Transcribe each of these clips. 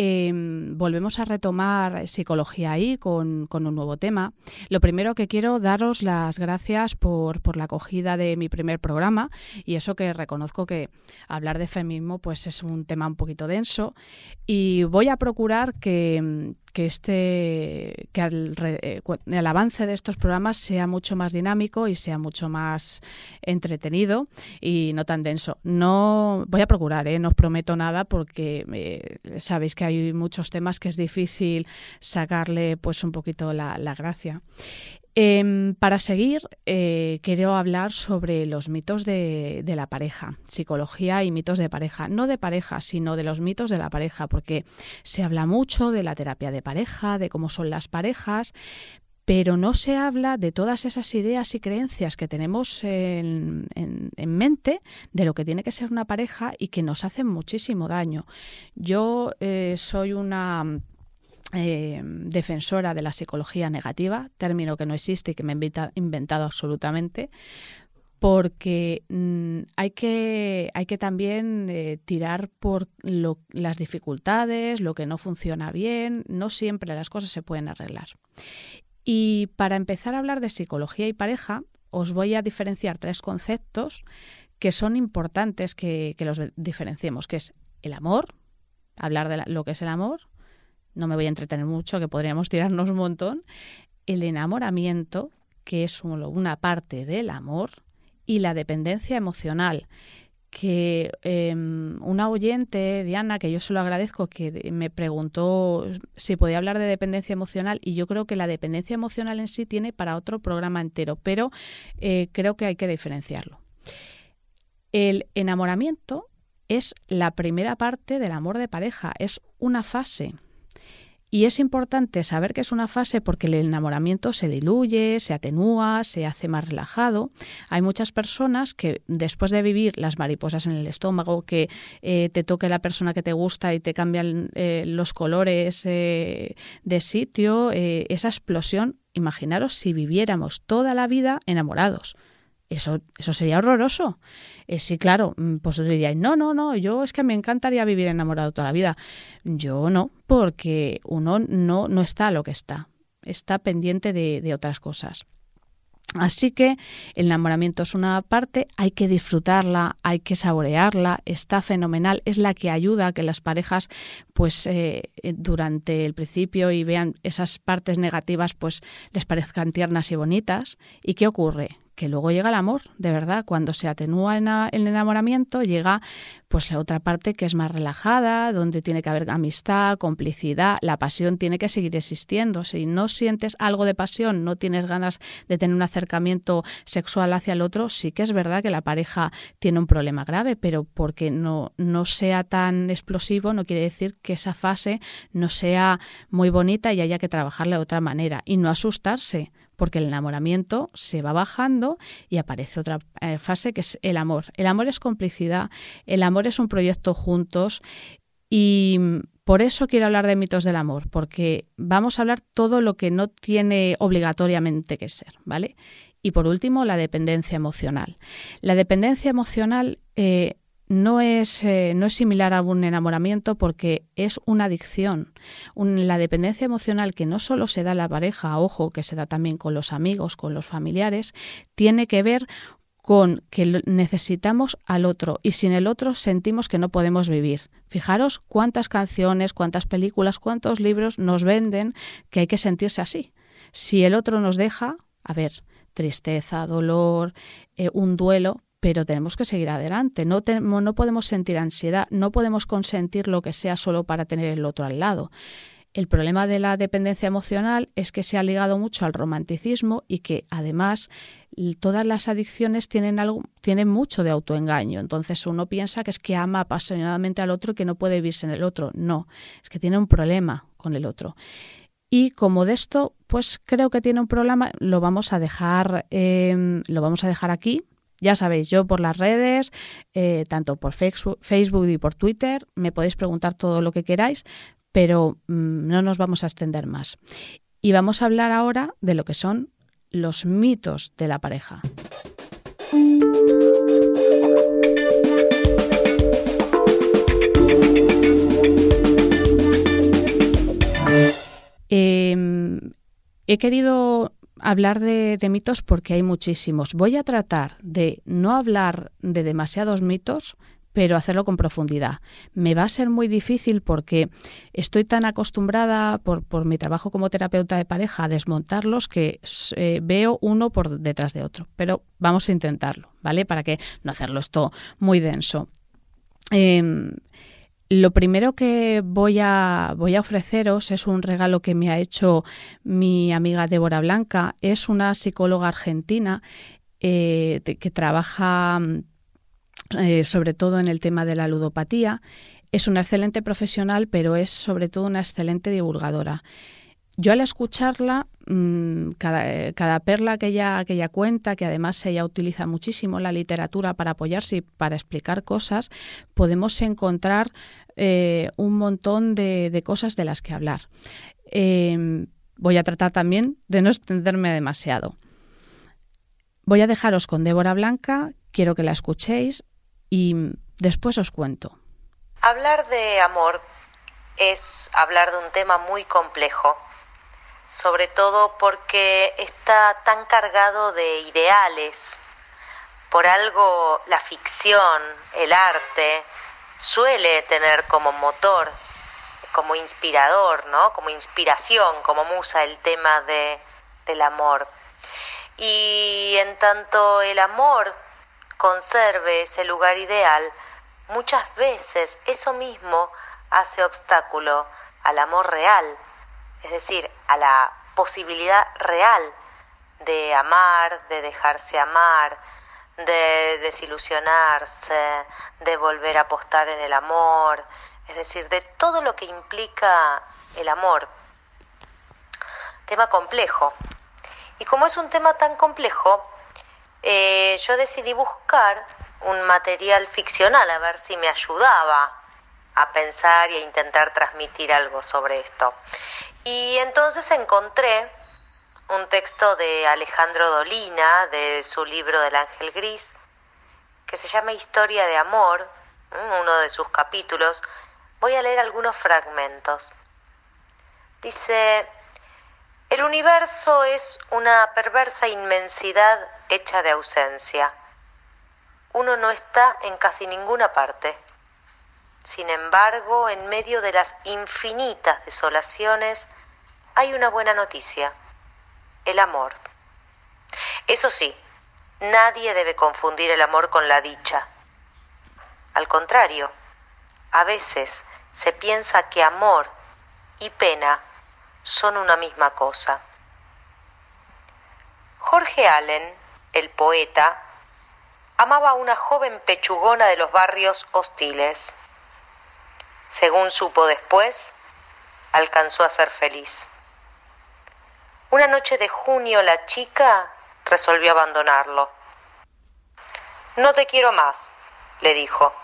Eh, volvemos a retomar psicología ahí con, un nuevo tema. Lo primero que quiero daros las gracias por, la acogida de mi primer programa y eso que reconozco que hablar de feminismo pues es un tema un poquito denso y voy a procurar que, que este que eh, el avance de estos programas sea mucho más dinámico y sea mucho más entretenido y no tan denso. No voy a procurar, ¿eh? no os prometo nada porque eh, sabéis que hay muchos temas que es difícil sacarle pues un poquito la, gracia. Eh, para seguir, eh, quiero hablar sobre los mitos de, de, la pareja, psicología y mitos de pareja. No de pareja, sino de los mitos de la pareja, porque se habla mucho de la terapia de pareja, de cómo son las parejas, pero no se habla de todas esas ideas y creencias que tenemos en, en, en, mente de lo que tiene que ser una pareja y que nos hacen muchísimo daño. Yo eh, soy una eh, defensora de la psicología negativa, término que no existe y que me he inventado absolutamente, porque mmm, hay, que, hay que también eh, tirar por las dificultades, lo que no funciona bien, no siempre las cosas se pueden arreglar. Y para empezar a hablar de psicología y pareja, os voy a diferenciar tres conceptos que son importantes que, los diferenciemos, que es el amor, hablar de lo que es el amor, no me voy a entretener mucho, que podríamos tirarnos un montón, el enamoramiento, que es una parte del amor, y la dependencia emocional, que eh, una oyente, Diana, que yo se lo agradezco, que me preguntó si podía hablar de dependencia emocional y yo creo que la dependencia emocional en sí tiene para otro programa entero, pero eh, creo que hay que diferenciarlo. El enamoramiento es la primera parte del amor de pareja, es una fase. Y es importante saber que es una fase porque el enamoramiento se diluye, se atenúa, se hace más relajado. Hay muchas personas que después de vivir las mariposas en el estómago, que eh, te toque la persona que te gusta y te cambian eh, los colores eh, de sitio, esa explosión, imaginaros si viviéramos toda la vida enamorados. Eso, eso sería horroroso. Eh, sí, claro, pues diríais, no, no, no, yo es que me encantaría vivir enamorado toda la vida. Yo no, porque uno no, no está a lo que está, está pendiente de, otras cosas. Así que el enamoramiento es una parte, hay que disfrutarla, hay que saborearla, está fenomenal, es la que ayuda a que las parejas, pues eh, durante el principio y vean esas partes negativas, pues les parezcan tiernas y bonitas. ¿Y qué ocurre? Que luego llega el amor, de verdad, cuando se atenúa el enamoramiento, llega pues la otra parte que es más relajada, donde tiene que haber amistad, complicidad, la pasión tiene que seguir existiendo. Si no sientes algo de pasión, no tienes ganas de tener un acercamiento sexual hacia el otro, sí que es verdad que la pareja tiene un problema grave, pero porque no, no sea tan explosivo no quiere decir que esa fase no sea muy bonita y haya que trabajarla de otra manera. Y no asustarse porque el enamoramiento se va bajando y aparece otra eh, fase que es el amor. El amor es complicidad, el amor es un proyecto juntos y por eso quiero hablar de mitos del amor, porque vamos a hablar todo lo que no tiene obligatoriamente que ser, ¿vale? Y por último, la dependencia emocional. La dependencia emocional eh, no es, eh, no es similar a un enamoramiento porque es una adicción. La dependencia emocional que no solo se da en la pareja, ojo, que se da también con los amigos, con los familiares, tiene que ver con que necesitamos al otro y sin el otro sentimos que no podemos vivir. Fijaros cuántas canciones, cuántas películas, cuántos libros nos venden que hay que sentirse así. Si el otro nos deja, a ver, tristeza, dolor, eh, un duelo, pero tenemos que seguir adelante. No, podemos sentir ansiedad, no podemos consentir lo que sea solo para tener el otro al lado. El problema de la dependencia emocional es que se ha ligado mucho al romanticismo y que además todas las adicciones tienen algo, tienen mucho de autoengaño. Entonces uno piensa que es que ama apasionadamente al otro y que no puede vivirse en el otro. No, es que tiene un problema con el otro. Y como de esto, pues creo que tiene un problema, lo vamos a dejar, em, lo vamos a dejar aquí. Ya sabéis, yo por las redes, eh, tanto por Facebook y por Twitter, me podéis preguntar todo lo que queráis, pero mm, no nos vamos a extender más. Y vamos a hablar ahora de lo que son los mitos de la pareja. Em, he querido hablar de, mitos porque hay muchísimos. Voy a tratar de no hablar de demasiados mitos, pero hacerlo con profundidad. Me va a ser muy difícil porque estoy tan acostumbrada por, mi trabajo como terapeuta de pareja a desmontarlos que eh, veo uno por detrás de otro. Pero vamos a intentarlo, ¿vale? Para que no hacerlo esto muy denso. Em, lo primero que voy a, voy a ofreceros es un regalo que me ha hecho mi amiga Débora Blanca. Es una psicóloga argentina eh, que trabaja eh, sobre todo en el tema de la ludopatía. Es una excelente profesional, pero es sobre todo una excelente divulgadora. Yo al escucharla, mm, cada, perla que ella, que ella cuenta, que además ella utiliza muchísimo la literatura para apoyarse y para explicar cosas, podemos encontrar eh, un montón de, cosas de las que hablar. Em, voy a tratar también de no extenderme demasiado. Voy a dejaros con Débora Blanca, quiero que la escuchéis y después os cuento. Hablar de amor es hablar de un tema muy complejo, sobre todo porque está tan cargado de ideales. Por algo la ficción, el arte, suele tener como motor, como inspirador, ¿no? Como inspiración, como musa el tema de, del amor. Y en tanto el amor conserve ese lugar ideal, muchas veces eso mismo hace obstáculo al amor real, es decir, a la posibilidad real de amar, de dejarse amar, de desilusionarse, de volver a apostar en el amor, es decir, de todo lo que implica el amor. Tema complejo. Y como es un tema tan complejo, eh, yo decidí buscar un material ficcional a ver si me ayudaba a pensar y a intentar transmitir algo sobre esto. Y entonces encontré un texto de Alejandro Dolina, de su libro del Ángel Gris, que se llama Historia de Amor, uno de sus capítulos. Voy a leer algunos fragmentos. Dice, el universo es una perversa inmensidad hecha de ausencia. Uno no está en casi ninguna parte. Sin embargo, en medio de las infinitas desolaciones, hay una buena noticia, el amor. Eso sí, nadie debe confundir el amor con la dicha. Al contrario, a veces se piensa que amor y pena son una misma cosa. Jorge Allen el poeta, amaba a una joven pechugona de los barrios hostiles. Según supo después, alcanzó a ser feliz. Una noche de junio la chica resolvió abandonarlo. No te quiero más, le dijo.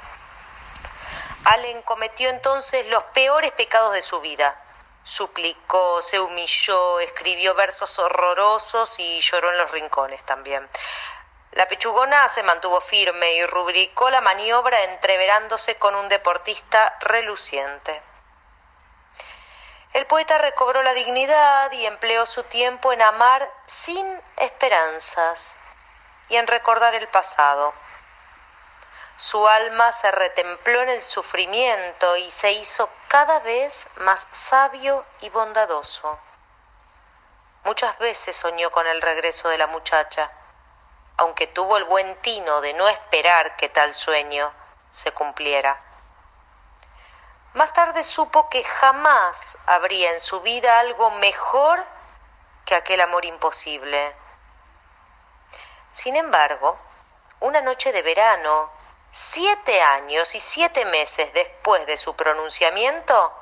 Allen cometió entonces los peores pecados de su vida suplicó, se humilló, escribió versos horrorosos y lloró en los rincones también. La pechugona se mantuvo firme y rubricó la maniobra entreverándose con un deportista reluciente. El poeta recobró la dignidad y empleó su tiempo en amar sin esperanzas y en recordar el pasado. Su alma se retempló en el sufrimiento y se hizo cada vez más sabio y bondadoso. Muchas veces soñó con el regreso de la muchacha, aunque tuvo el buen tino de no esperar que tal sueño se cumpliera. más tarde supo que jamás habría en su vida algo mejor que aquel amor imposible. Sin embargo, una noche de verano, siete años y siete meses después de su pronunciamiento,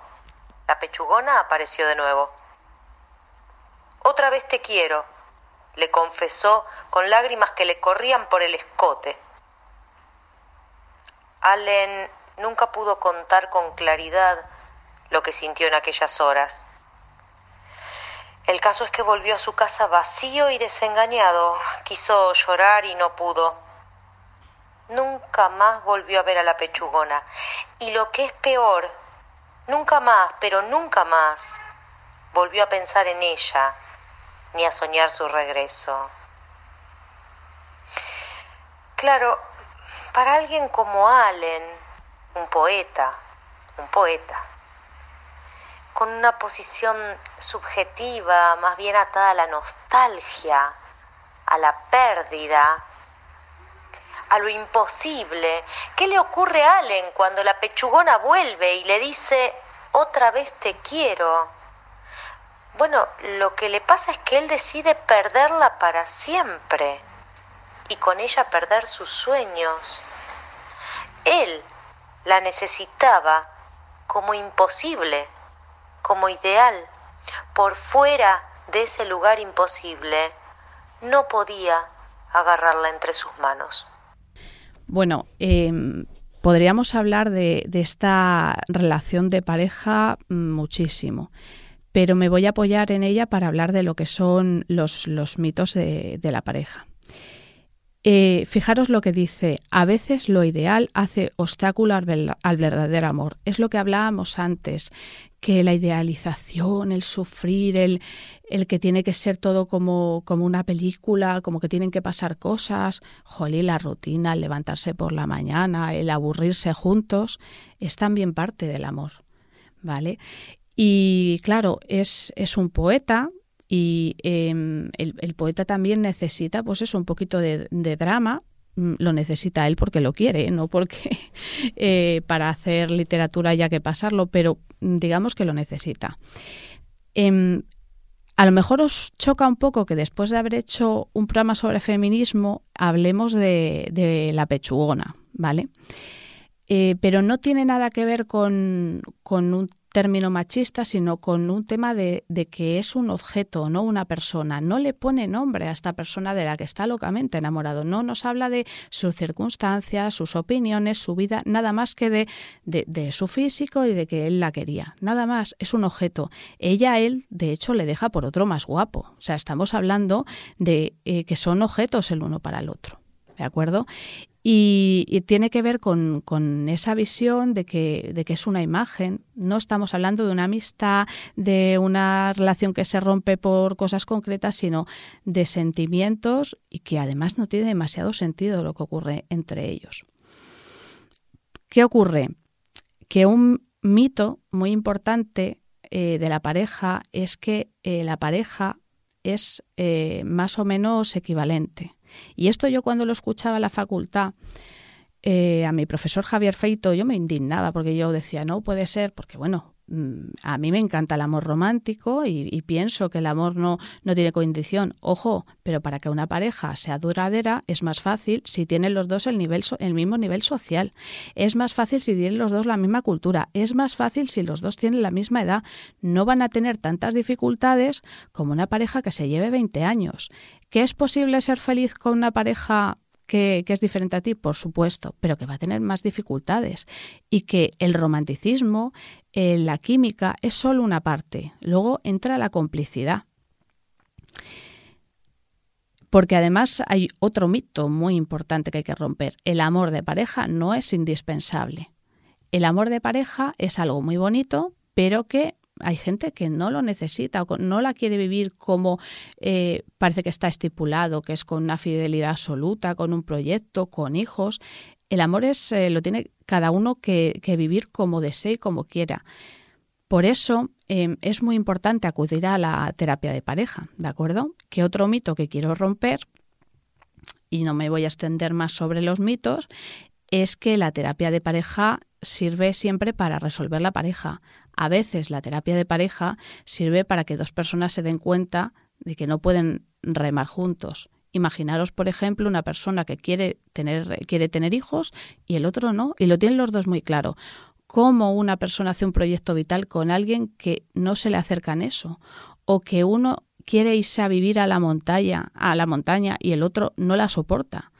la pechugona apareció de nuevo. Otra vez te quiero, le confesó con lágrimas que le corrían por el escote. Allen nunca pudo contar con claridad lo que sintió en aquellas horas. El caso es que volvió a su casa vacío y desengañado. Quiso llorar y no pudo. Nunca más volvió a ver a la pechugona. Y lo que es peor, nunca más, pero nunca más, volvió a pensar en ella ni a soñar su regreso. Claro, para alguien como Allen, un poeta, un poeta, con una posición subjetiva, más bien atada a la nostalgia, a la pérdida, a lo imposible. ¿Qué le ocurre a Allen cuando la pechugona vuelve y le dice, otra vez te quiero? Bueno, lo que le pasa es que él decide perderla para siempre y con ella perder sus sueños. Él la necesitaba como imposible, como ideal. Por fuera de ese lugar imposible, no podía agarrarla entre sus manos. Bueno, em, podríamos hablar de, de, esta relación de pareja muchísimo pero me voy a apoyar en ella para hablar de lo que son los, los mitos de, de, la pareja. Eh, fijaros lo que dice, a veces lo ideal hace obstáculo al, verdadero amor. Es lo que hablábamos antes, que la idealización, el sufrir, el, el que tiene que ser todo como, como, una película, como que tienen que pasar cosas, jolí, la rutina, el levantarse por la mañana, el aburrirse juntos, es también parte del amor. ¿Vale? Y claro, es, es un poeta y eh, el, poeta también necesita, pues eso, un poquito de, drama. Mm, lo necesita él porque lo quiere, no porque eh, para hacer literatura haya que pasarlo, pero mm, digamos que lo necesita. Eh, a lo mejor os choca un poco que después de haber hecho un programa sobre feminismo hablemos de, de la pechugona, ¿vale? Eh, pero no tiene nada que ver con, con un término machista, sino con un tema de, de, que es un objeto, no una persona. No le pone nombre a esta persona de la que está locamente enamorado. No nos habla de sus circunstancias, sus opiniones, su vida, nada más que de, de, su físico y de que él la quería. Nada más, es un objeto. Ella él, de hecho, le deja por otro más guapo. O sea, estamos hablando de eh, que son objetos el uno para el otro. ¿De acuerdo? Y, tiene que ver con, esa visión de que, de que, es una imagen. No estamos hablando de una amistad, de una relación que se rompe por cosas concretas, sino de sentimientos y que además no tiene demasiado sentido lo que ocurre entre ellos. ¿Qué ocurre? Que un mito muy importante eh, de la pareja es que eh, la pareja es eh, más o menos equivalente. Y esto yo cuando lo escuchaba en la facultad, eh, a mi profesor Javier Feito, yo me indignaba porque yo decía, no puede ser, porque bueno, a mí me encanta el amor romántico y, y, pienso que el amor no, no tiene condición. Ojo, pero para que una pareja sea duradera es más fácil si tienen los dos el, nivel, el mismo nivel social. Es más fácil si tienen los dos la misma cultura. Es más fácil si los dos tienen la misma edad. No van a tener tantas dificultades como una pareja que se lleve 20 años. ¿Que es posible ser feliz con una pareja que, es diferente a ti, por supuesto, pero que va a tener más dificultades y que el romanticismo, eh, la química, es solo una parte. Luego entra la complicidad. Porque además hay otro mito muy importante que hay que romper. El amor de pareja no es indispensable. El amor de pareja es algo muy bonito, pero que hay gente que no lo necesita o no la quiere vivir como eh, parece que está estipulado, que es con una fidelidad absoluta, con un proyecto, con hijos. El amor es eh, lo tiene cada uno que, vivir como desee y como quiera. Por eso eh, es muy importante acudir a la terapia de pareja, ¿de acuerdo? Que otro mito que quiero romper, y no me voy a extender más sobre los mitos, es que la terapia de pareja sirve siempre para resolver la pareja. A veces la terapia de pareja sirve para que dos personas se den cuenta de que no pueden remar juntos. Imaginaros, por ejemplo, una persona que quiere tener, quiere tener hijos y el otro no, y lo tienen los dos muy claro. ¿Cómo una persona hace un proyecto vital con alguien que no se le acerca en eso? O que uno quiere irse a vivir a la montaña, a la montaña y el otro no la soporta.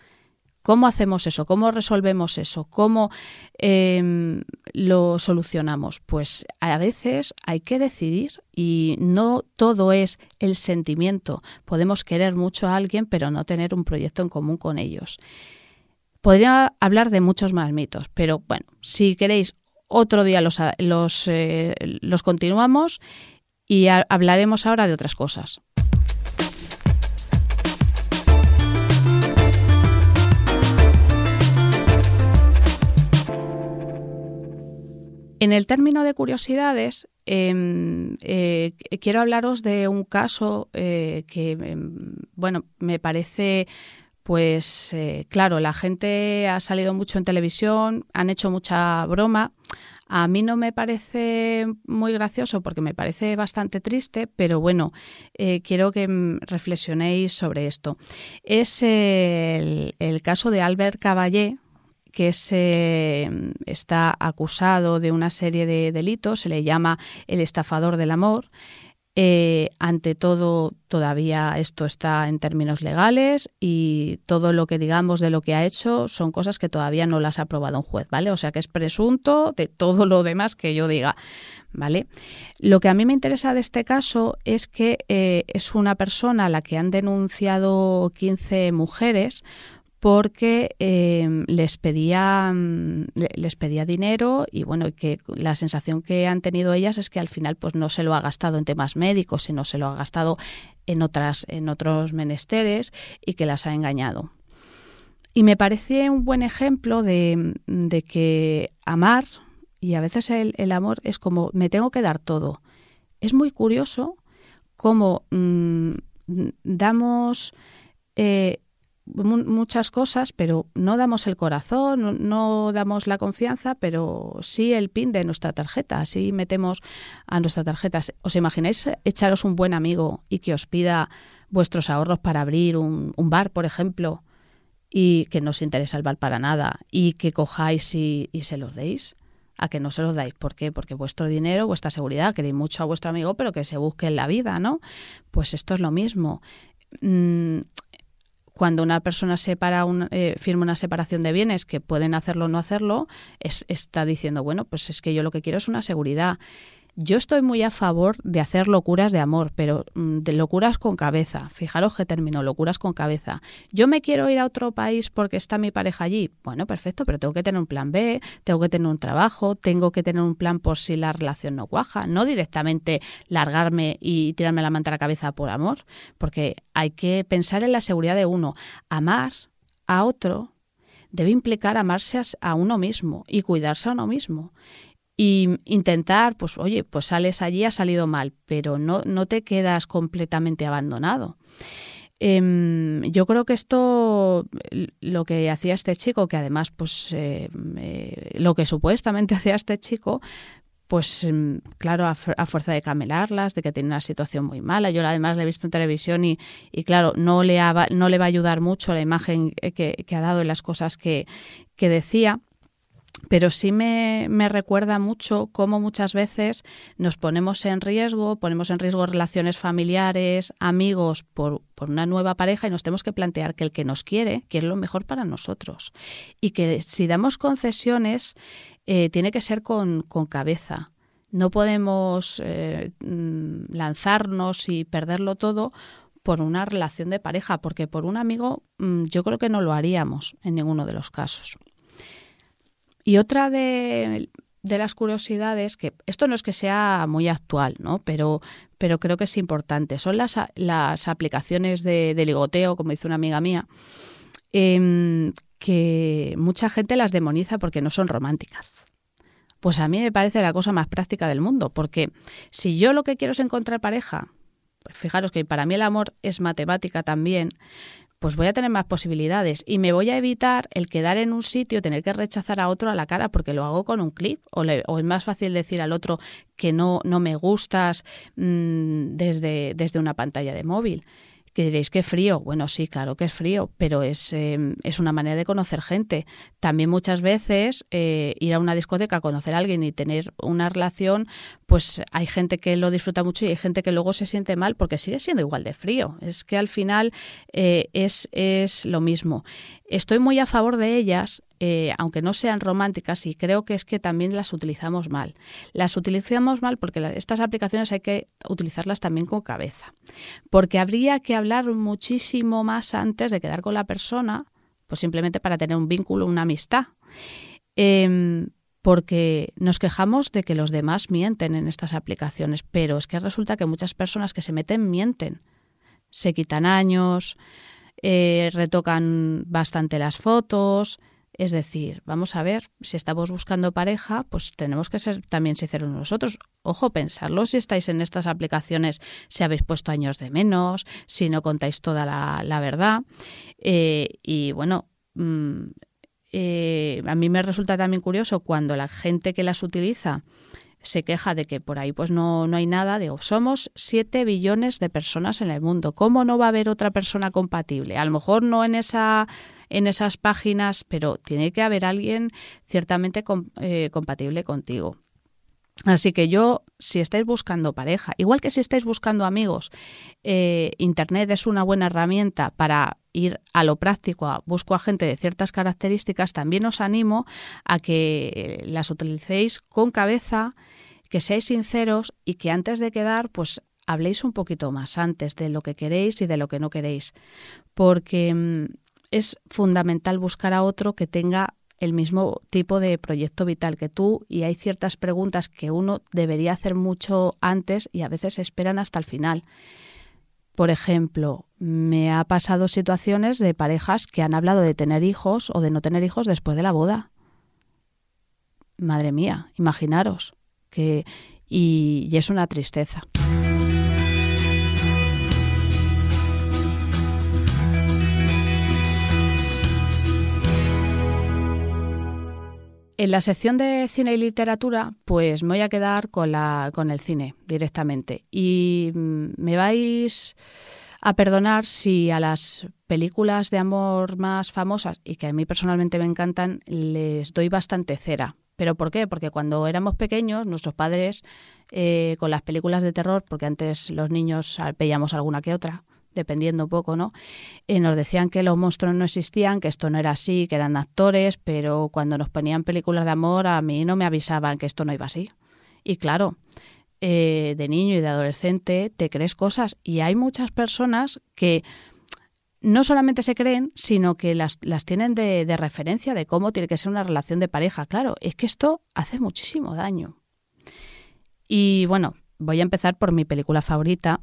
¿Cómo hacemos eso? ¿Cómo resolvemos eso? ¿Cómo em, lo solucionamos? Pues a veces hay que decidir y no todo es el sentimiento. Podemos querer mucho a alguien pero no tener un proyecto en común con ellos. Podría hablar de muchos más mitos, pero bueno, si queréis otro día los, eh, los continuamos y hablaremos ahora de otras cosas. En el término de curiosidades, em, eh, quiero hablaros de un caso eh, que, em, bueno, me parece, pues, eh, claro, la gente ha salido mucho en televisión, han hecho mucha broma. A mí no me parece muy gracioso porque me parece bastante triste, pero bueno, quiero que em, reflexionéis sobre esto. Es el, el caso de Albert Caballé, que se está acusado de una serie de delitos, se le llama el estafador del amor. Eh, ante todo, todavía esto está en términos legales y todo lo que digamos de lo que ha hecho son cosas que todavía no las ha aprobado un juez, ¿vale? O sea que es presunto de todo lo demás que yo diga, ¿vale? Lo que a mí me interesa de este caso es que eh, es una persona a la que han denunciado 15 mujeres porque em, les pedía mm, les pedía dinero y bueno que la sensación que han tenido ellas es que al final pues no se lo ha gastado en temas médicos sino se lo ha gastado en otras en otros menesteres y que las ha engañado. Y me parece un buen ejemplo de, que amar y a veces el, amor es como me tengo que dar todo es muy curioso cómo mm, damos eh, muchas cosas, pero no damos el corazón, no, damos la confianza, pero sí el pin de nuestra tarjeta, así metemos a nuestra tarjeta. ¿Os imagináis echaros un buen amigo y que os pida vuestros ahorros para abrir un, bar, por ejemplo, y que no os interesa el bar para nada, y que cojáis y, se los deis? a que no se los dais. ¿Por qué? Porque vuestro dinero, vuestra seguridad, queréis mucho a vuestro amigo, pero que se busque en la vida, ¿no? Pues esto es lo mismo. Mm, cuando una persona separa un, eh, firma una separación de bienes que pueden hacerlo o no hacerlo, es, está diciendo, bueno, pues es que yo lo que quiero es una seguridad. Yo estoy muy a favor de hacer locuras de amor, pero mm, de locuras con cabeza. Fijaros que termino, locuras con cabeza. Yo me quiero ir a otro país porque está mi pareja allí. Bueno, perfecto, pero tengo que tener un plan B, tengo que tener un trabajo, tengo que tener un plan por si la relación no cuaja. No directamente largarme y tirarme la manta a la cabeza por amor, porque hay que pensar en la seguridad de uno. Amar a otro debe implicar amarse a uno mismo y cuidarse a uno mismo y intentar, pues oye, pues sales allí, ha salido mal, pero no, no te quedas completamente abandonado. Em, yo creo que esto, lo que hacía este chico, que además, pues eh, lo que supuestamente hacía este chico, pues em, claro, a, fuerza de camelarlas, de que tiene una situación muy mala. Yo además le he visto en televisión y, y claro, no le, no le va a ayudar mucho la imagen que, que ha dado y las cosas que, que decía pero sí me, recuerda mucho cómo muchas veces nos ponemos en riesgo, ponemos en riesgo relaciones familiares, amigos por, una nueva pareja y nos tenemos que plantear que el que nos quiere quiere lo mejor para nosotros y que si damos concesiones eh, tiene que ser con, cabeza. No podemos eh, mm, lanzarnos y perderlo todo por una relación de pareja, porque por un amigo mm, yo creo que no lo haríamos en ninguno de los casos. Y otra de, las curiosidades, que esto no es que sea muy actual, ¿no? pero, pero creo que es importante, son las, las aplicaciones de, ligoteo, como dice una amiga mía, em, que mucha gente las demoniza porque no son románticas. Pues a mí me parece la cosa más práctica del mundo, porque si yo lo que quiero es encontrar pareja, pues fijaros que para mí el amor es matemática también, pues voy a tener más posibilidades y me voy a evitar el quedar en un sitio, tener que rechazar a otro a la cara porque lo hago con un clip. O, o es más fácil decir al otro que no, no me gustas mmm, desde, desde una pantalla de móvil que diréis que frío. Bueno, sí, claro que es frío, pero es, eh, es una manera de conocer gente. También muchas veces eh, ir a una discoteca, conocer a alguien y tener una relación, pues hay gente que lo disfruta mucho y hay gente que luego se siente mal porque sigue siendo igual de frío. Es que al final eh, es, es lo mismo. Estoy muy a favor de ellas, eh, aunque no sean románticas, y creo que es que también las utilizamos mal. Las utilizamos mal porque estas aplicaciones hay que utilizarlas también con cabeza. Porque habría que hablar muchísimo más antes de quedar con la persona, pues simplemente para tener un vínculo, una amistad. Em, porque nos quejamos de que los demás mienten en estas aplicaciones, pero es que resulta que muchas personas que se meten mienten. Se quitan años, eh, retocan bastante las fotos. Es decir, vamos a ver, si estamos buscando pareja, pues tenemos que ser también sinceros nosotros. Ojo, pensarlo si estáis en estas aplicaciones, si habéis puesto años de menos, si no contáis toda la, verdad. Eh, y bueno, mm, eh, a mí me resulta también curioso cuando la gente que las utiliza se queja de que por ahí pues no, no hay nada, digo, somos 7 billones de personas en el mundo. ¿Cómo no va a haber otra persona compatible? A lo mejor no en esa en esas páginas, pero tiene que haber alguien ciertamente eh, compatible contigo. Así que yo, si estáis buscando pareja, igual que si estáis buscando amigos, eh, Internet es una buena herramienta para ir a lo práctico, busco a gente de ciertas características, también os animo a que las utilicéis con cabeza, que seáis sinceros y que antes de quedar, pues habléis un poquito más antes de lo que queréis y de lo que no queréis, porque mm, es fundamental buscar a otro que tenga el mismo tipo de proyecto vital que tú y hay ciertas preguntas que uno debería hacer mucho antes y a veces esperan hasta el final. Por ejemplo, me ha pasado situaciones de parejas que han hablado de tener hijos o de no tener hijos después de la boda. Madre mía, imaginaros que y, y es una tristeza. En la sección de cine y literatura, pues me voy a quedar con, la, con el cine directamente. Y mm, me vais a perdonar si a las películas de amor más famosas y que a mí personalmente me encantan, les doy bastante cera. ¿Pero por qué? Porque cuando éramos pequeños, nuestros padres, eh, con las películas de terror, porque antes los niños veíamos alguna que otra, dependiendo un poco, ¿no? Eh, nos decían que los monstruos no existían, que esto no era así, que eran actores, pero cuando nos ponían películas de amor a mí no me avisaban que esto no iba así. Y claro, eh, de niño y de adolescente te crees cosas y hay muchas personas que no solamente se creen, sino que las, las tienen de, de referencia de cómo tiene que ser una relación de pareja. Claro, es que esto hace muchísimo daño. Y bueno, voy a empezar por mi película favorita,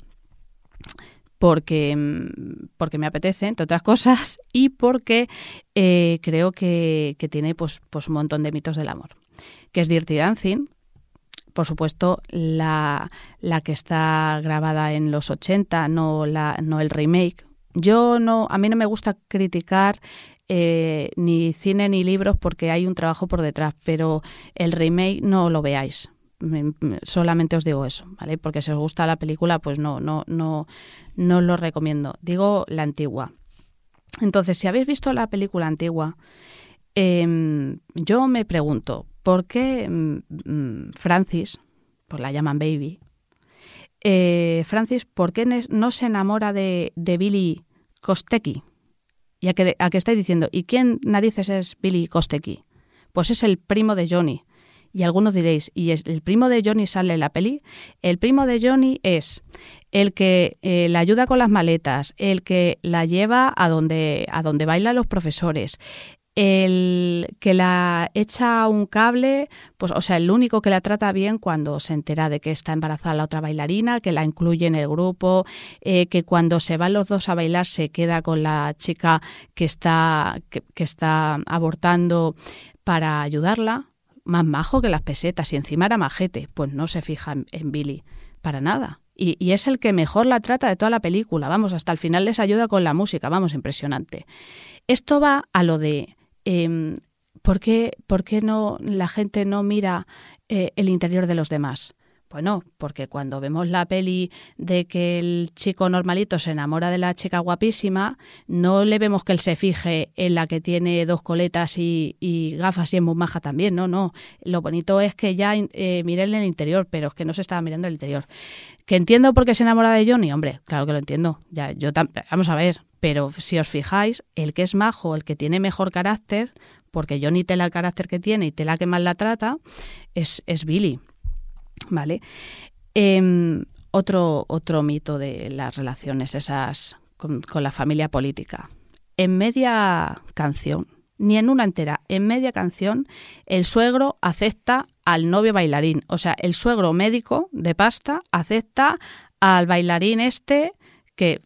porque, mm, porque me apetece, entre otras cosas, y porque eh, creo que, tiene pues, pues un montón de mitos del amor, que es Dirty Dancing, por supuesto, la, la, que está grabada en los 80, no, la, no el remake. Yo no, a mí no me gusta criticar eh, ni cine ni libros porque hay un trabajo por detrás, pero el remake no lo veáis, solamente os digo eso, ¿vale? Porque si os gusta la película, pues no, no, no, no lo recomiendo. Digo la antigua. Entonces, si habéis visto la película antigua, em, yo me pregunto, ¿por qué mm, mm, Francis, pues la llaman Baby, eh, Francis, ¿por qué no se enamora de, Billy Kosteki? ¿Y a qué, a estáis diciendo? ¿Y quién narices es Billy Kosteki? Pues es el primo de Johnny. Y algunos diréis, ¿y el primo de Johnny sale en la peli? El primo de Johnny es el que eh, la ayuda con las maletas, el que la lleva a donde, a donde bailan los profesores, el que la echa un cable, pues, o sea, el único que la trata bien cuando se entera de que está embarazada la otra bailarina, que la incluye en el grupo, eh, que cuando se van los dos a bailar se queda con la chica que está, que está abortando para ayudarla más majo que las pesetas y encima era majete, pues no se fija en, Billy para nada. y, y, es el que mejor la trata de toda la película, vamos, hasta el final les ayuda con la música, vamos, impresionante. Esto va a lo de eh, ¿por, qué, ¿por qué no la gente no mira eh, el interior de los demás? Bueno, porque cuando vemos la peli de que el chico normalito se enamora de la chica guapísima, no le vemos que él se fije en la que tiene dos coletas y, y gafas y es muy maja también, no, no. Lo bonito es que ya eh, en el interior, pero es que no se estaba mirando el interior. ¿Que entiendo por qué se enamora de Johnny? Hombre, claro que lo entiendo. Ya, yo vamos a ver, pero si os fijáis, el que es majo, el que tiene mejor carácter, porque Johnny tela el carácter que tiene y tela que mal la trata, es, es Billy. ¿Vale? Eh, otro, otro mito de las relaciones esas con, con la familia política. En media canción, ni en una entera, en media canción, el suegro acepta al novio bailarín. O sea, el suegro médico de pasta acepta al bailarín este que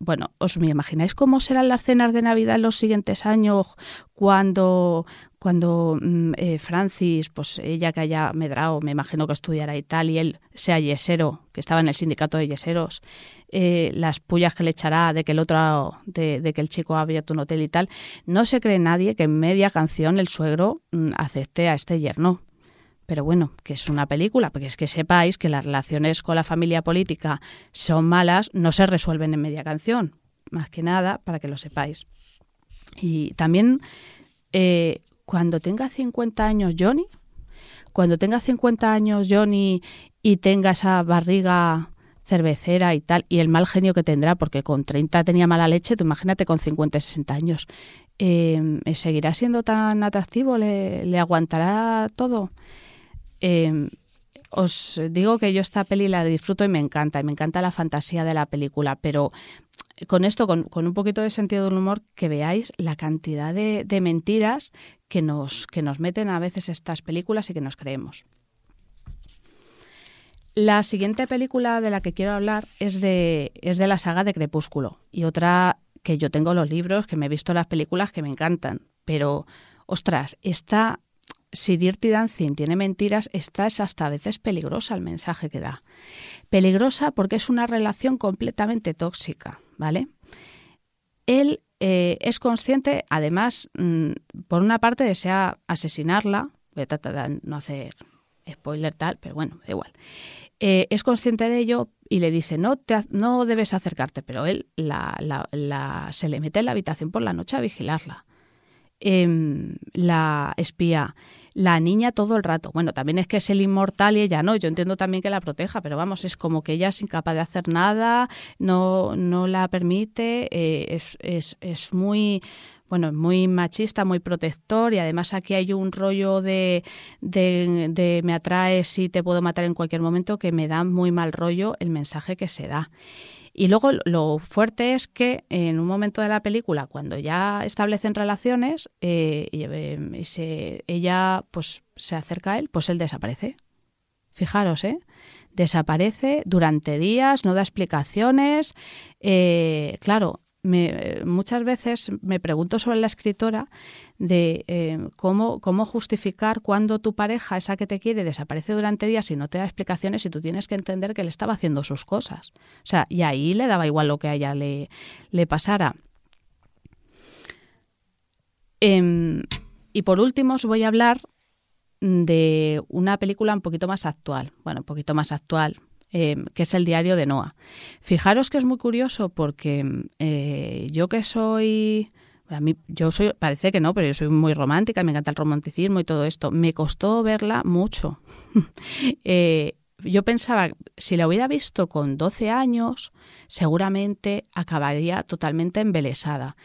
bueno, ¿os me imagináis cómo serán las cenas de Navidad en los siguientes años cuando, cuando mm, eh, Francis, pues ella que haya medrado, me imagino que estudiará y tal, y él sea yesero, que estaba en el sindicato de yeseros, eh, las pullas que le echará de que el otro, de, que el chico ha abierto un hotel y tal, no se cree nadie que en media canción el suegro mm, acepte a este yerno. Pero bueno, que es una película, porque es que sepáis que las relaciones con la familia política son malas, no se resuelven en media canción, más que nada para que lo sepáis. Y también eh, cuando tenga 50 años Johnny, cuando tenga 50 años Johnny y tenga esa barriga cervecera y tal, y el mal genio que tendrá, porque con 30 tenía mala leche, tú imagínate con 50 y 60 años, eh, ¿seguirá siendo tan atractivo? ¿Le, aguantará todo? Eh, os digo que yo esta peli la disfruto y me encanta, y me encanta la fantasía de la película, pero con esto, con, un poquito de sentido del humor, que veáis la cantidad de, de, mentiras que nos, que nos meten a veces estas películas y que nos creemos. La siguiente película de la que quiero hablar es de, es de la saga de Crepúsculo y otra que yo tengo los libros, que me he visto las películas que me encantan, pero ostras, esta si Dirty Dancing tiene mentiras, esta es hasta a veces peligrosa el mensaje que da. Peligrosa porque es una relación completamente tóxica, ¿vale? Él eh, es consciente, además, mmm, por una parte desea asesinarla, voy a tratar de no hacer spoiler tal, pero bueno, da igual. Eh, es consciente de ello y le dice, no, te, no debes acercarte, pero él se le mete en la habitación por la noche a vigilarla eh, la espía, la niña todo el rato. Bueno, también es que es el inmortal y ella no. Yo entiendo también que la proteja, pero vamos, es como que ella es incapaz de hacer nada, no, no la permite, eh, es, es, es muy bueno, muy machista, muy protector y además aquí hay un rollo de, de, de, me atraes y te puedo matar en cualquier momento que me da muy mal rollo el mensaje que se da. Y luego lo fuerte es que en un momento de la película, cuando ya establecen relaciones, eh, y, eh, se, ella pues se acerca a él, pues él desaparece. Fijaros, ¿eh? Desaparece durante días, no da explicaciones. Eh, claro, me, muchas veces me pregunto sobre la escritora de eh, cómo, cómo justificar cuando tu pareja, esa que te quiere, desaparece durante días y no te da explicaciones y tú tienes que entender que él estaba haciendo sus cosas. O sea, y ahí le daba igual lo que a ella le, le pasara. Eh, y por último os voy a hablar de una película un poquito más actual. Bueno, un poquito más actual, eh, que es el diario de Noah. Fijaros que es muy curioso porque eh, yo que soy... A mí, yo soy, parece que no, pero yo soy muy romántica, me encanta el romanticismo y todo esto. Me costó verla mucho. eh, yo pensaba, si la hubiera visto con 12 años, seguramente acabaría totalmente embelesada.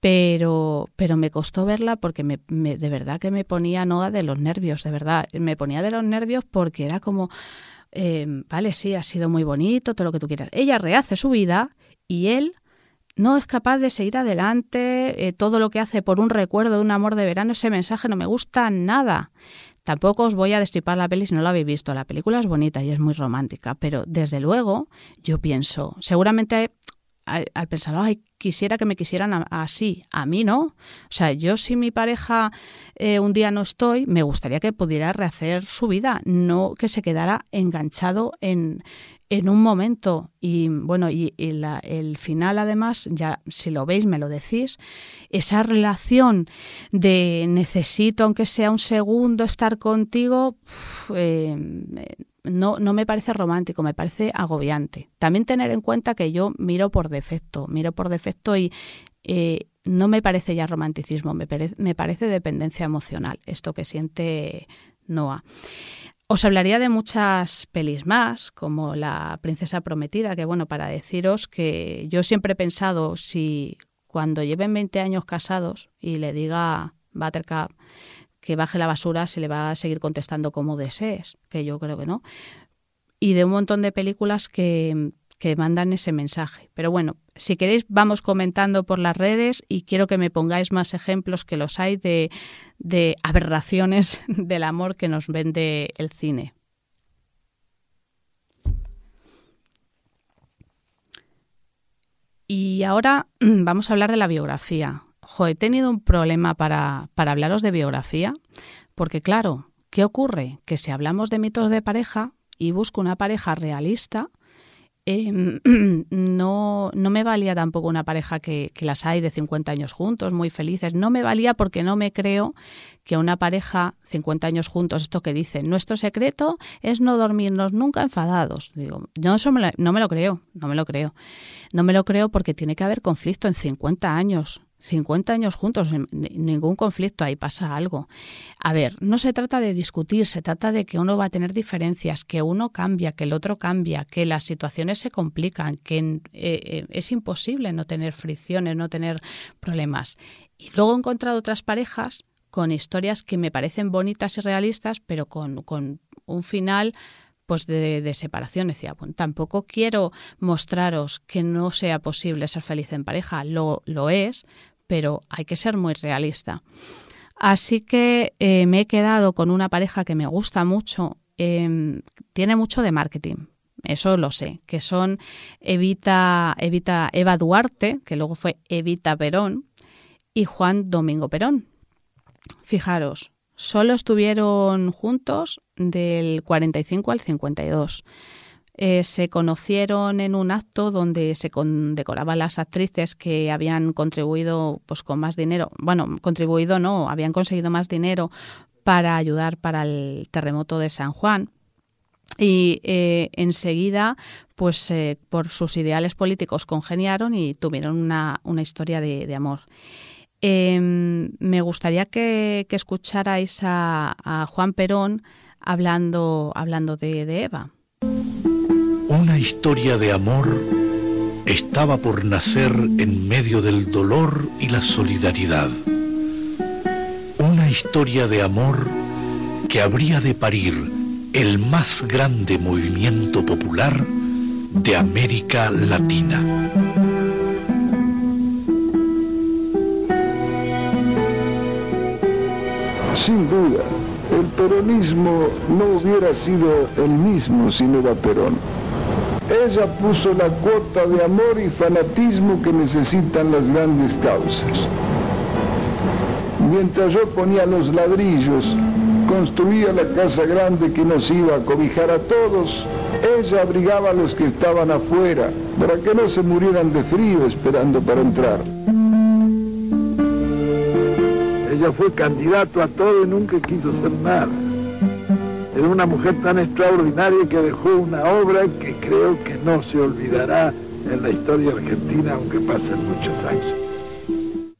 Pero, pero me costó verla porque me, de verdad que me ponía Noah de los nervios, de verdad. Me ponía de los nervios porque era como, eh, vale, sí, ha sido muy bonito, todo lo que tú quieras. Ella rehace su vida y él no es capaz de seguir adelante, eh, todo lo que hace por un recuerdo de un amor de verano, ese mensaje no me gusta nada. Tampoco os voy a destripar la peli si no la habéis visto. La película es bonita y es muy romántica, pero desde luego yo pienso, seguramente al, pensar, ay, quisiera que me quisieran así, a mí no. O sea, yo si mi pareja eh, un día no estoy, me gustaría que pudiera rehacer su vida, no que se quedara enganchado en, en un momento y bueno y, el final además ya si lo veis me lo decís esa relación de necesito aunque sea un segundo estar contigo eh, no, no me parece romántico, me parece agobiante. También tener en cuenta que yo miro por defecto, miro por defecto y eh, no me parece ya romanticismo, me, me parece dependencia emocional, esto que siente Noah. Os hablaría de muchas pelis más, como La Princesa Prometida, que bueno, para deciros que yo siempre he pensado si cuando lleven 20 años casados y le diga Buttercup que baje la basura se le va a seguir contestando como desees, que yo creo que no. Y de un montón de películas que, que mandan ese mensaje. Pero bueno, si queréis vamos comentando por las redes y quiero que me pongáis más ejemplos que los hay de, de aberraciones del amor que nos vende el cine. Y ahora vamos a hablar de la biografía he tenido un problema para, para hablaros de biografía, porque claro, ¿qué ocurre? Que si hablamos de mitos de pareja y busco una pareja realista, Em, no, no me valía tampoco una pareja que, las hay de 50 años juntos, muy felices. No me valía porque no me creo que una pareja 50 años juntos, esto que dicen, nuestro secreto es no dormirnos nunca enfadados. Digo, yo eso no me lo creo, no me lo creo. No me lo creo porque tiene que haber conflicto en 50 años. 50 años juntos, ningún conflicto, ahí pasa algo. A ver, no se trata de discutir, se trata de que uno va a tener diferencias, que uno cambia, que el otro cambia, que las situaciones se complican, que eh, eh, es imposible no tener fricciones, no tener problemas. Y luego he encontrado otras parejas con historias que me parecen bonitas y realistas, pero con, un final pues de, separación. Decía, tampoco quiero mostraros que no sea posible ser feliz en pareja, lo, lo es, pero hay que ser muy realista. Así que eh, me he quedado con una pareja que me gusta mucho, em, tiene mucho de marketing, eso lo sé, que son Evita, Evita Eva Duarte, que luego fue Evita Perón, y Juan Domingo Perón. Fijaros, solo estuvieron juntos del 45 al 52. Eh, se conocieron en un acto donde se condecoraba a las actrices que habían contribuido pues con más dinero, bueno, contribuido no, habían conseguido más dinero para ayudar para el terremoto de San Juan. Y eh, enseguida, pues eh, por sus ideales políticos congeniaron y tuvieron una, historia de, amor. Em, me gustaría que, escucharais a, Juan Perón hablando, hablando de Eva. Historia de amor estaba por nacer en medio del dolor y la solidaridad. Una historia de amor que habría de parir el más grande movimiento popular de América Latina. Sin duda, el peronismo no hubiera sido el mismo sin Eva Perón. Ella puso la cuota de amor y fanatismo que necesitan las grandes causas. Mientras yo ponía los ladrillos, construía la casa grande que nos iba a cobijar a todos, ella abrigaba a los que estaban afuera para que no se murieran de frío esperando para entrar. Ella fue candidato a todo y nunca quiso ser nada. Era una mujer tan extraordinaria que dejó una obra que creo que no se olvidará en la historia argentina, aunque pasen muchos años.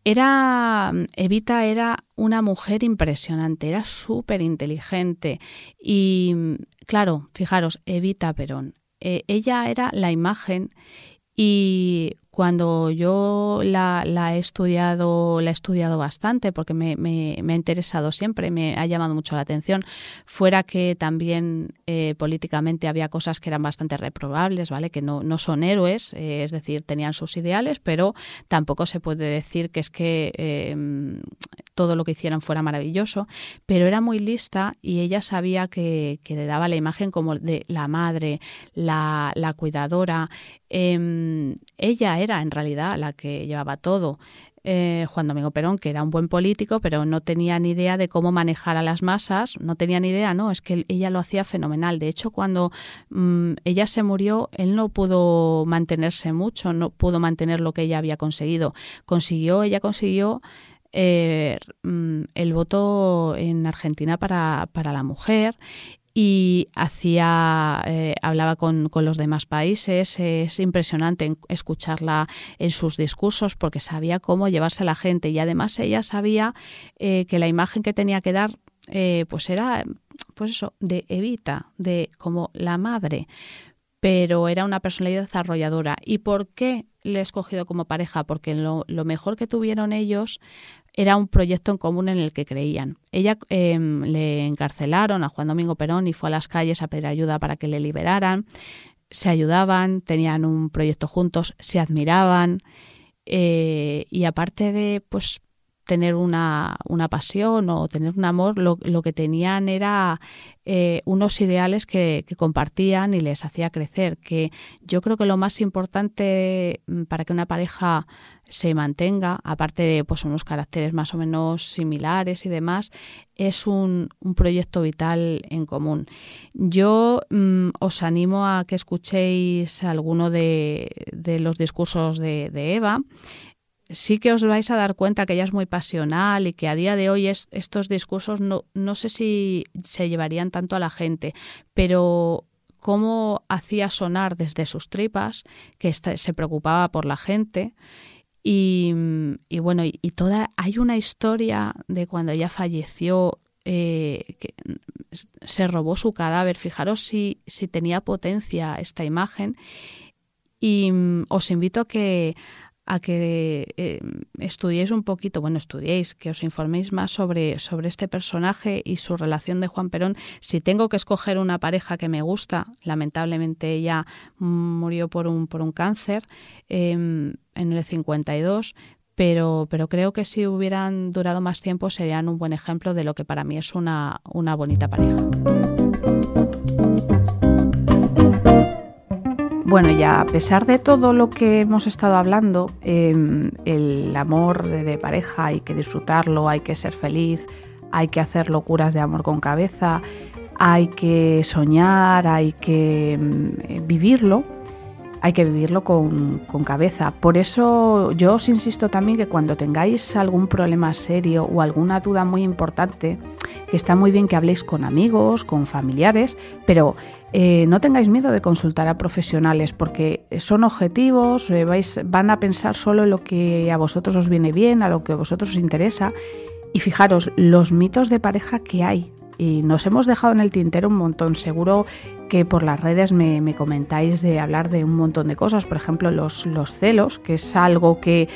Era, Evita era una mujer impresionante, era súper inteligente y, claro, fijaros, Evita Perón. Eh, ella era la imagen y cuando yo la, he estudiado, la he estudiado bastante porque me, ha interesado siempre, me ha llamado mucho la atención, fuera que también eh, políticamente había cosas que eran bastante reprobables, ¿vale? Que no, no son héroes, eh, es decir, tenían sus ideales, pero tampoco se puede decir que es que em, todo lo que hicieran fuera maravilloso, pero era muy lista y ella sabía que, que le daba la imagen como de la madre, la, la cuidadora. Em, ella era en realidad la que llevaba todo. eh, Juan Domingo Perón, que era un buen político, pero no tenía ni idea de cómo manejar a las masas, no tenía ni idea, no, es que ella lo hacía fenomenal. De hecho, cuando mm, ella se murió, él no pudo mantenerse mucho, no pudo mantener lo que ella había conseguido. Consiguió, ella consiguió eh, mm, el voto en Argentina para, para la mujer y hacía eh, hablaba con, con, los demás países. Es impresionante escucharla en sus discursos porque sabía cómo llevarse a la gente y además ella sabía eh, que la imagen que tenía que dar eh, pues era pues eso de Evita de como la madre. Pero era una personalidad desarrolladora y por qué le he escogido como pareja porque lo, lo mejor que tuvieron ellos era un proyecto en común en el que creían. Ella em, le encarcelaron a Juan Domingo Perón y fue a las calles a pedir ayuda para que le liberaran. Se ayudaban, tenían un proyecto juntos, se admiraban eh, y aparte de pues tener una, una, pasión o tener un amor, lo, lo que tenían era eh, unos ideales que, que, compartían y les hacía crecer. Que yo creo que lo más importante mm, para que una pareja se mantenga, aparte de pues, unos caracteres más o menos similares y demás, es un, un proyecto vital en común. Yo mm, os animo a que escuchéis alguno de, de los discursos de, de Eva sí que os vais a dar cuenta que ella es muy pasional y que a día de hoy es, estos discursos no, no sé si se llevarían tanto a la gente, pero cómo hacía sonar desde sus tripas, que se preocupaba por la gente. Y, bueno, y, toda hay una historia de cuando ella falleció, eh, que se robó su cadáver. Fijaros si, si tenía potencia esta imagen. Y mm, os invito a que, a que eh, estudiéis un poquito, bueno, estudiéis, que os informéis más sobre, sobre este personaje y su relación de Juan Perón. Si tengo que escoger una pareja que me gusta, lamentablemente ella murió por un, por un cáncer em, en el 52, pero, pero creo que si hubieran durado más tiempo serían un buen ejemplo de lo que para mí es una, una bonita pareja. Bueno, ya a pesar de todo lo que hemos estado hablando, em, el amor de, pareja hay que disfrutarlo, hay que ser feliz, hay que hacer locuras de amor con cabeza, hay que soñar, hay que em, vivirlo hay que vivirlo con, cabeza. Por eso yo os insisto también que cuando tengáis algún problema serio o alguna duda muy importante, está muy bien que habléis con amigos, con familiares, pero eh, no tengáis miedo de consultar a profesionales porque son objetivos, eh, vais, van a pensar solo en lo que a vosotros os viene bien, a lo que a vosotros os interesa. Y fijaros, los mitos de pareja que hay, y nos hemos dejado en el tintero un montón. Seguro que por las redes me, comentáis de hablar de un montón de cosas, por ejemplo los, los celos, que es algo que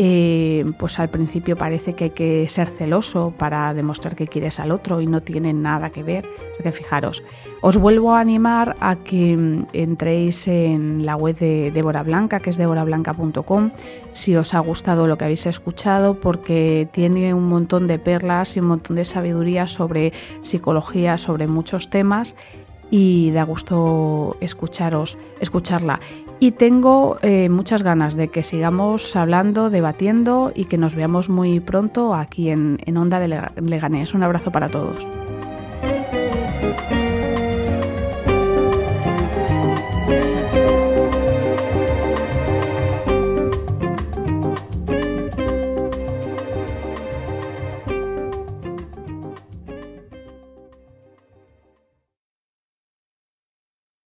eh, pues al principio parece que hay que ser celoso para demostrar que quieres al otro y no tiene nada que ver. Porque fijaros, os vuelvo a animar a que mm, entréis en la web de Débora Blanca, que es deborablanca.com, si os ha gustado lo que habéis escuchado, porque tiene un montón de perlas y un montón de sabiduría sobre psicología, sobre muchos temas y da gusto escucharos, escucharla. Y tengo eh, muchas ganas de que sigamos hablando, debatiendo y que nos veamos muy pronto aquí en, en Onda de Leganés. Un abrazo para todos.